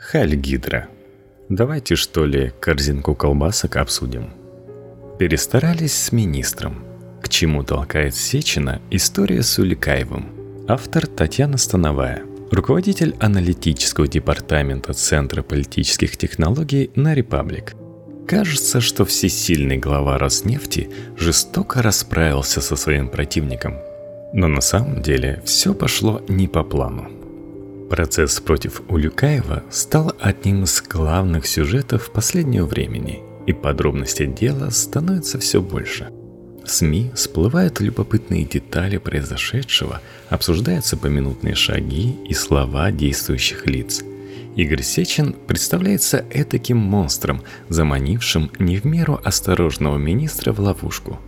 Хальгидра. Давайте что ли корзинку колбасок обсудим. Перестарались с министром. К чему толкает Сечина история с Уликаевым. Автор Татьяна Становая. Руководитель аналитического департамента Центра политических технологий на Репаблик. Кажется, что всесильный глава Роснефти жестоко расправился со своим противником. Но на самом деле все пошло не по плану. Процесс против Улюкаева стал одним из главных сюжетов последнего времени, и подробностей дела становится все больше. СМИ всплывают любопытные детали произошедшего, обсуждаются поминутные шаги и слова действующих лиц. Игорь Сечин представляется этаким монстром, заманившим не в меру осторожного министра в ловушку.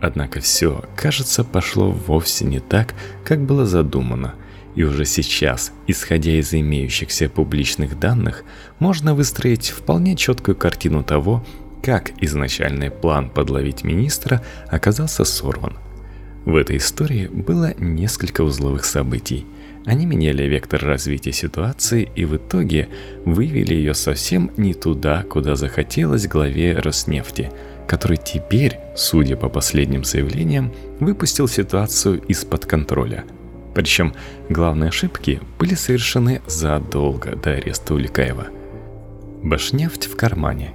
Однако все, кажется, пошло вовсе не так, как было задумано – и уже сейчас, исходя из имеющихся публичных данных, можно выстроить вполне четкую картину того, как изначальный план подловить министра оказался сорван. В этой истории было несколько узловых событий. Они меняли вектор развития ситуации и в итоге вывели ее совсем не туда, куда захотелось главе Роснефти, который теперь, судя по последним заявлениям, выпустил ситуацию из-под контроля – причем главные ошибки были совершены задолго до ареста Уликаева. Башнефть в кармане.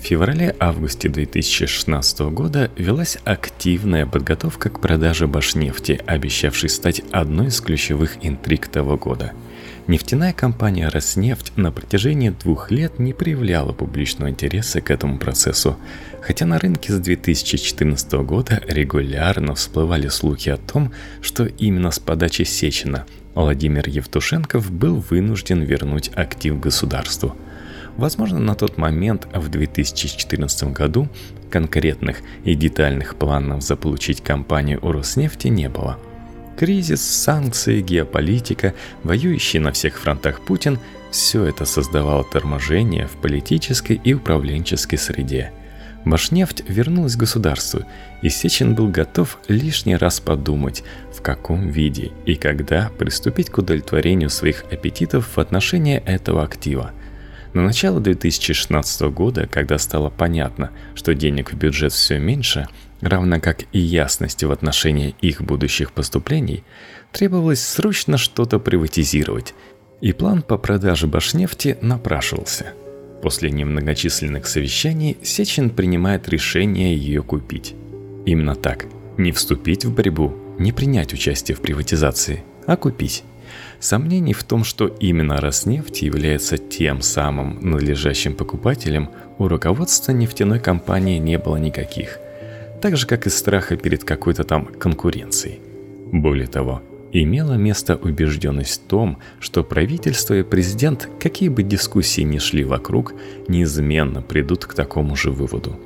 В феврале-августе 2016 года велась активная подготовка к продаже Башнефти, обещавшей стать одной из ключевых интриг того года – Нефтяная компания «Роснефть» на протяжении двух лет не проявляла публичного интереса к этому процессу, хотя на рынке с 2014 года регулярно всплывали слухи о том, что именно с подачи Сечина Владимир Евтушенков был вынужден вернуть актив государству. Возможно, на тот момент, в 2014 году, конкретных и детальных планов заполучить компанию у Роснефти не было – Кризис, санкции, геополитика, воюющий на всех фронтах Путин – все это создавало торможение в политической и управленческой среде. Башнефть вернулась к государству, и Сечин был готов лишний раз подумать, в каком виде и когда приступить к удовлетворению своих аппетитов в отношении этого актива. На начало 2016 года, когда стало понятно, что денег в бюджет все меньше – равно как и ясности в отношении их будущих поступлений, требовалось срочно что-то приватизировать, и план по продаже Башнефти напрашивался. После немногочисленных совещаний Сечин принимает решение ее купить. Именно так. Не вступить в борьбу, не принять участие в приватизации, а купить. Сомнений в том, что именно Роснефть является тем самым надлежащим покупателем, у руководства нефтяной компании не было никаких – так же, как и страха перед какой-то там конкуренцией. Более того, имела место убежденность в том, что правительство и президент, какие бы дискуссии ни шли вокруг, неизменно придут к такому же выводу.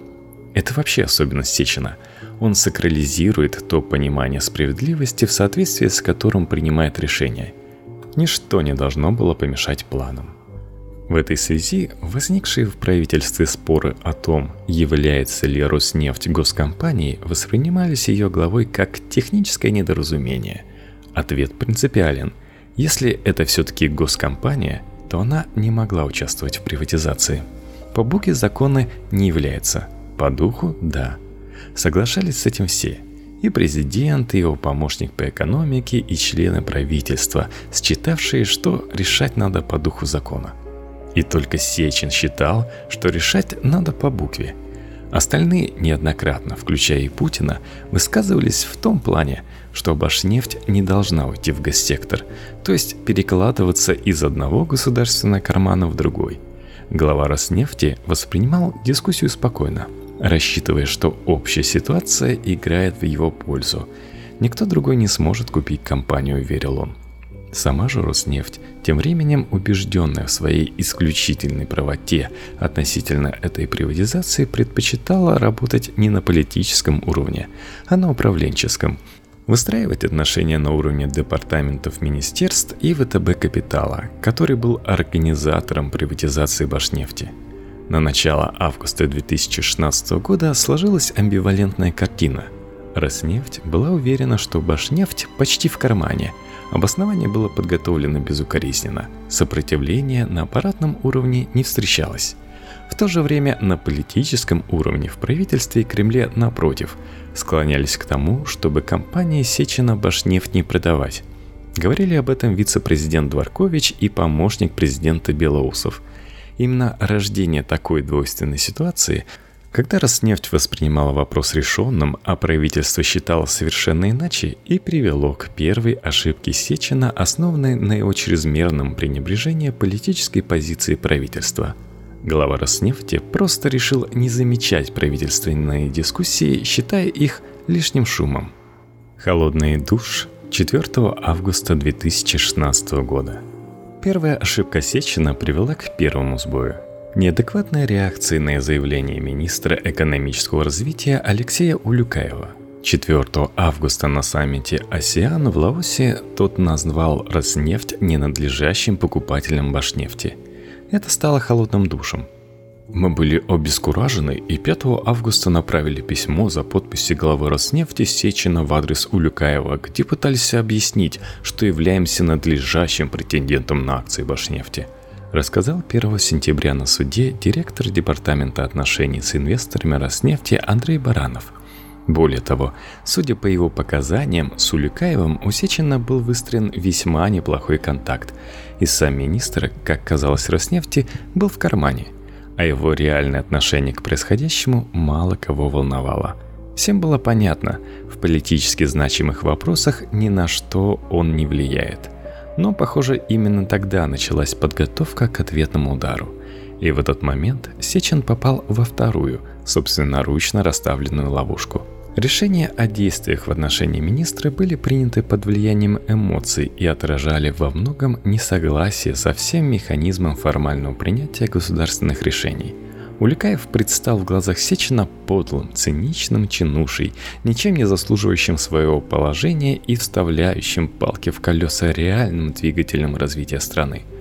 Это вообще особенность Сечина. Он сакрализирует то понимание справедливости, в соответствии с которым принимает решения. Ничто не должно было помешать планам. В этой связи возникшие в правительстве споры о том, является ли Роснефть госкомпанией, воспринимались ее главой как техническое недоразумение. Ответ принципиален. Если это все-таки госкомпания, то она не могла участвовать в приватизации. По букве закона не является, по духу – да. Соглашались с этим все – и президент, и его помощник по экономике, и члены правительства, считавшие, что решать надо по духу закона – и только Сечин считал, что решать надо по букве. Остальные неоднократно, включая и Путина, высказывались в том плане, что Башнефть не должна уйти в госсектор, то есть перекладываться из одного государственного кармана в другой. Глава Роснефти воспринимал дискуссию спокойно, рассчитывая, что общая ситуация играет в его пользу. Никто другой не сможет купить компанию, верил он. Сама же Роснефть, тем временем убежденная в своей исключительной правоте относительно этой приватизации, предпочитала работать не на политическом уровне, а на управленческом, выстраивать отношения на уровне департаментов министерств и ВТБ «Капитала», который был организатором приватизации Башнефти. На начало августа 2016 года сложилась амбивалентная картина. Роснефть была уверена, что Башнефть почти в кармане – Обоснование было подготовлено безукоризненно. Сопротивления на аппаратном уровне не встречалось. В то же время на политическом уровне в правительстве и Кремле, напротив, склонялись к тому, чтобы компании Сечина Башнефть не продавать. Говорили об этом вице-президент Дворкович и помощник президента Белоусов. Именно рождение такой двойственной ситуации, когда Роснефть воспринимала вопрос решенным, а правительство считало совершенно иначе, и привело к первой ошибке Сечина, основанной на его чрезмерном пренебрежении политической позиции правительства – Глава Роснефти просто решил не замечать правительственные дискуссии, считая их лишним шумом. Холодный душ 4 августа 2016 года. Первая ошибка Сечина привела к первому сбою. Неадекватная реакция на заявление министра экономического развития Алексея Улюкаева. 4 августа на саммите «Осиан» в Лаосе тот назвал Роснефть ненадлежащим покупателем Башнефти – это стало холодным душем. Мы были обескуражены и 5 августа направили письмо за подписью главы Роснефти Сечина в адрес Улюкаева, где пытались объяснить, что являемся надлежащим претендентом на акции Башнефти. Рассказал 1 сентября на суде директор Департамента отношений с инвесторами Роснефти Андрей Баранов – более того, судя по его показаниям, с Улюкаевым у Сечина был выстроен весьма неплохой контакт, и сам министр, как казалось Роснефти, был в кармане, а его реальное отношение к происходящему мало кого волновало. Всем было понятно, в политически значимых вопросах ни на что он не влияет. Но, похоже, именно тогда началась подготовка к ответному удару. И в этот момент Сечин попал во вторую, собственноручно расставленную ловушку – Решения о действиях в отношении министра были приняты под влиянием эмоций и отражали во многом несогласие со всем механизмом формального принятия государственных решений. Уликаев предстал в глазах Сечина подлым, циничным чинушей, ничем не заслуживающим своего положения и вставляющим палки в колеса реальным двигателем развития страны –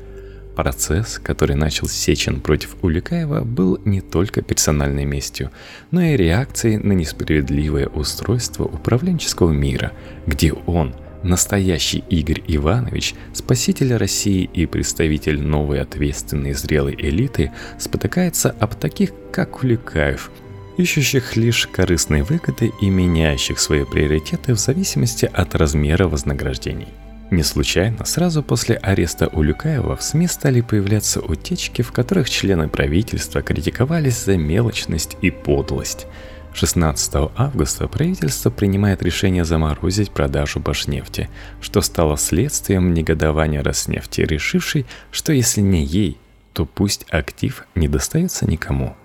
Процесс, который начал Сечин против Уликаева, был не только персональной местью, но и реакцией на несправедливое устройство управленческого мира, где он, настоящий Игорь Иванович, спаситель России и представитель новой ответственной зрелой элиты, спотыкается об таких, как Уликаев, ищущих лишь корыстные выгоды и меняющих свои приоритеты в зависимости от размера вознаграждений. Не случайно, сразу после ареста Улюкаева в СМИ стали появляться утечки, в которых члены правительства критиковались за мелочность и подлость. 16 августа правительство принимает решение заморозить продажу Башнефти, что стало следствием негодования Роснефти, решившей, что если не ей, то пусть актив не достается никому.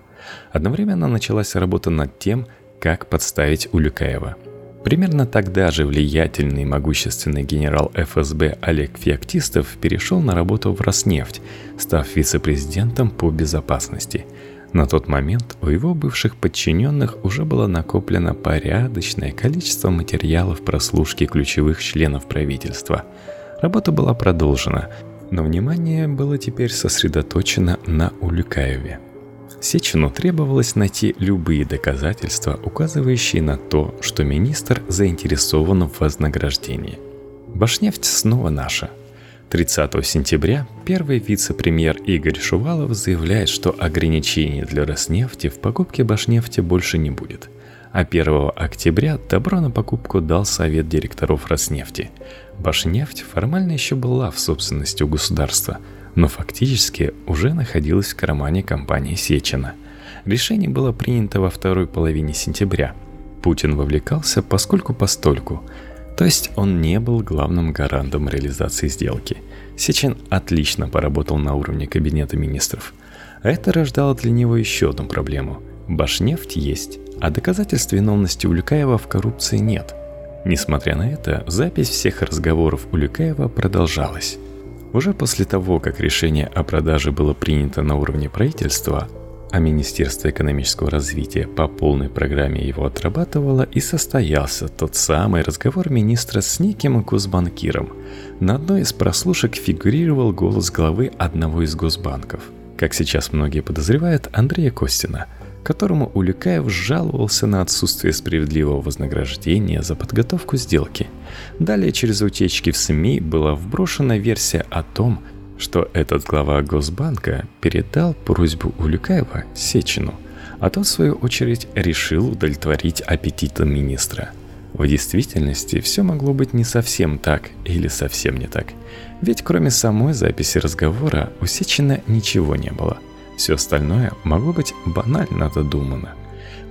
Одновременно началась работа над тем, как подставить Улюкаева – Примерно тогда же влиятельный и могущественный генерал ФСБ Олег Феоктистов перешел на работу в Роснефть, став вице-президентом по безопасности. На тот момент у его бывших подчиненных уже было накоплено порядочное количество материалов прослушки ключевых членов правительства. Работа была продолжена, но внимание было теперь сосредоточено на Улюкаеве – Сечину требовалось найти любые доказательства, указывающие на то, что министр заинтересован в вознаграждении. Башнефть снова наша. 30 сентября первый вице-премьер Игорь Шувалов заявляет, что ограничений для Роснефти в покупке Башнефти больше не будет. А 1 октября добро на покупку дал совет директоров Роснефти. Башнефть формально еще была в собственности у государства – но фактически уже находилась в кармане компании Сечина. Решение было принято во второй половине сентября. Путин вовлекался поскольку постольку, то есть он не был главным гарантом реализации сделки. Сечин отлично поработал на уровне кабинета министров. Это рождало для него еще одну проблему. Башнефть есть, а доказательств виновности Улюкаева в коррупции нет. Несмотря на это, запись всех разговоров Улюкаева продолжалась. Уже после того, как решение о продаже было принято на уровне правительства, а Министерство экономического развития по полной программе его отрабатывало, и состоялся тот самый разговор министра с неким госбанкиром. На одной из прослушек фигурировал голос главы одного из госбанков. Как сейчас многие подозревают, Андрея Костина – которому Улюкаев жаловался на отсутствие справедливого вознаграждения за подготовку сделки. Далее через утечки в СМИ была вброшена версия о том, что этот глава Госбанка передал просьбу Улюкаева Сечину, а тот, в свою очередь, решил удовлетворить аппетиты министра. В действительности все могло быть не совсем так или совсем не так. Ведь кроме самой записи разговора у Сечина ничего не было. Все остальное могло быть банально додумано.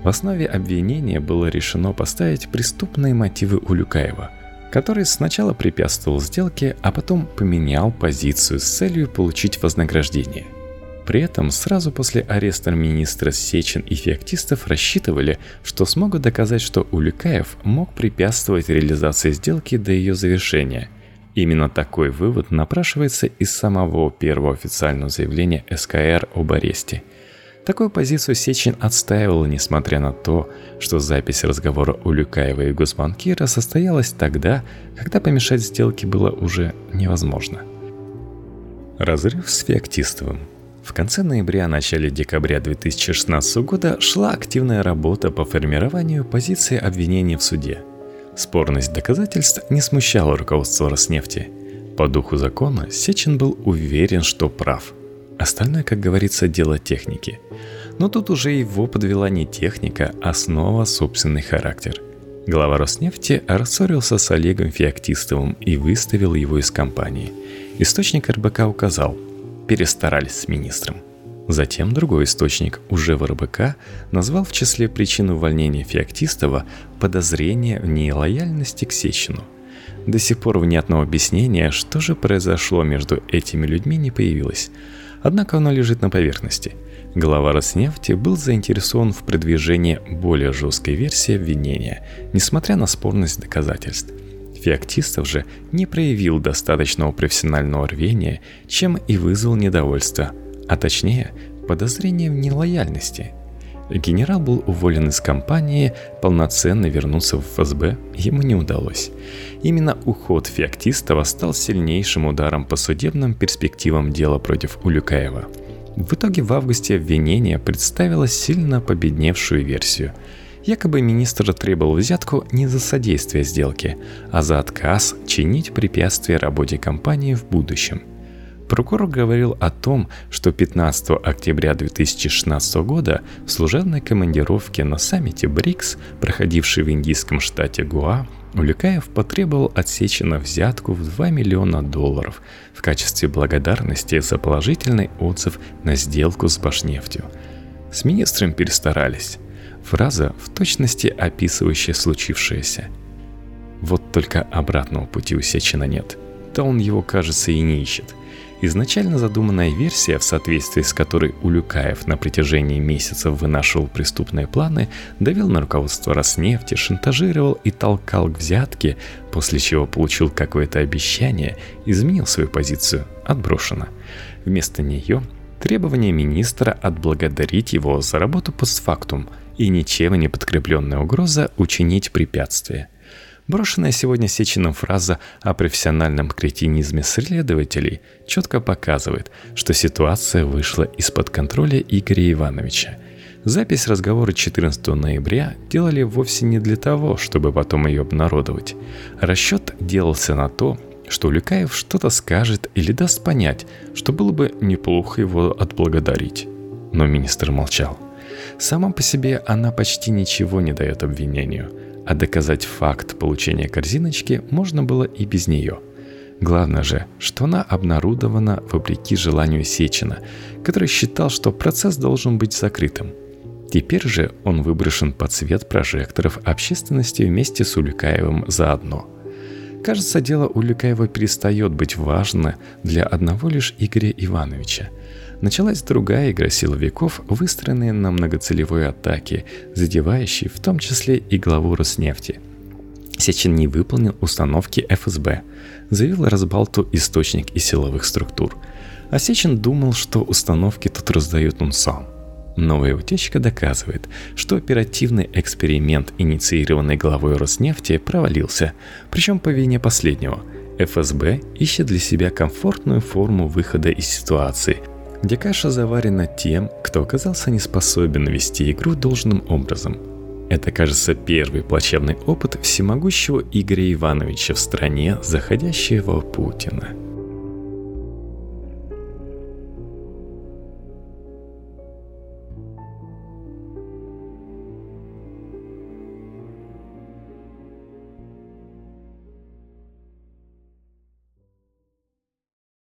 В основе обвинения было решено поставить преступные мотивы Улюкаева – который сначала препятствовал сделке, а потом поменял позицию с целью получить вознаграждение. При этом сразу после ареста министра Сечин и феоктистов рассчитывали, что смогут доказать, что Улюкаев мог препятствовать реализации сделки до ее завершения. Именно такой вывод напрашивается из самого первого официального заявления СКР об аресте – Такую позицию Сечин отстаивал, несмотря на то, что запись разговора у Люкаева и Гусманкира состоялась тогда, когда помешать сделке было уже невозможно. Разрыв с Феоктистовым в конце ноября-начале декабря 2016 года шла активная работа по формированию позиции обвинения в суде. Спорность доказательств не смущала руководство Роснефти. По духу закона Сечин был уверен, что прав – Остальное, как говорится, дело техники. Но тут уже его подвела не техника, а снова собственный характер. Глава Роснефти рассорился с Олегом Феоктистовым и выставил его из компании. Источник РБК указал, перестарались с министром. Затем другой источник, уже в РБК, назвал в числе причин увольнения Феоктистова подозрение в нелояльности к Сечину. До сих пор внятного объяснения, что же произошло между этими людьми, не появилось – Однако оно лежит на поверхности. Глава Роснефти был заинтересован в продвижении более жесткой версии обвинения, несмотря на спорность доказательств. Феоктистов же не проявил достаточного профессионального рвения, чем и вызвал недовольство, а точнее подозрение в нелояльности. Генерал был уволен из компании, полноценно вернуться в ФСБ ему не удалось. Именно уход Феоктистова стал сильнейшим ударом по судебным перспективам дела против Улюкаева. В итоге в августе обвинение представило сильно победневшую версию. Якобы министр требовал взятку не за содействие сделке, а за отказ чинить препятствия работе компании в будущем – Прокурор говорил о том, что 15 октября 2016 года в служебной командировке на саммите БРИКС, проходившей в индийском штате Гуа, Улюкаев потребовал от Сечина взятку в 2 миллиона долларов в качестве благодарности за положительный отзыв на сделку с Башнефтью. С министром перестарались. Фраза, в точности описывающая случившееся. Вот только обратного пути у Сечина нет. Да он его, кажется, и не ищет – Изначально задуманная версия, в соответствии с которой Улюкаев на протяжении месяцев вынашивал преступные планы, давил на руководство Роснефти, шантажировал и толкал к взятке, после чего получил какое-то обещание, изменил свою позицию, отброшено. Вместо нее требование министра отблагодарить его за работу постфактум и ничем не подкрепленная угроза учинить препятствие – Брошенная сегодня Сечиным фраза о профессиональном кретинизме следователей четко показывает, что ситуация вышла из-под контроля Игоря Ивановича. Запись разговора 14 ноября делали вовсе не для того, чтобы потом ее обнародовать. Расчет делался на то, что Люкаев что-то скажет или даст понять, что было бы неплохо его отблагодарить. Но министр молчал. Сама по себе она почти ничего не дает обвинению – а доказать факт получения корзиночки можно было и без нее. Главное же, что она обнародована вопреки желанию Сечина, который считал, что процесс должен быть закрытым. Теперь же он выброшен под свет прожекторов общественности вместе с Улюкаевым заодно. Кажется, дело Улюкаева перестает быть важно для одного лишь Игоря Ивановича – началась другая игра силовиков, выстроенная на многоцелевой атаке, задевающей в том числе и главу Роснефти. Сечин не выполнил установки ФСБ, заявил Разбалту источник из силовых структур. А Сечин думал, что установки тут раздает он сам. Новая утечка доказывает, что оперативный эксперимент, инициированный главой Роснефти, провалился, причем по вине последнего. ФСБ ищет для себя комфортную форму выхода из ситуации – где каша заварена тем, кто оказался не способен вести игру должным образом. Это, кажется, первый плачевный опыт всемогущего Игоря Ивановича в стране заходящего Путина –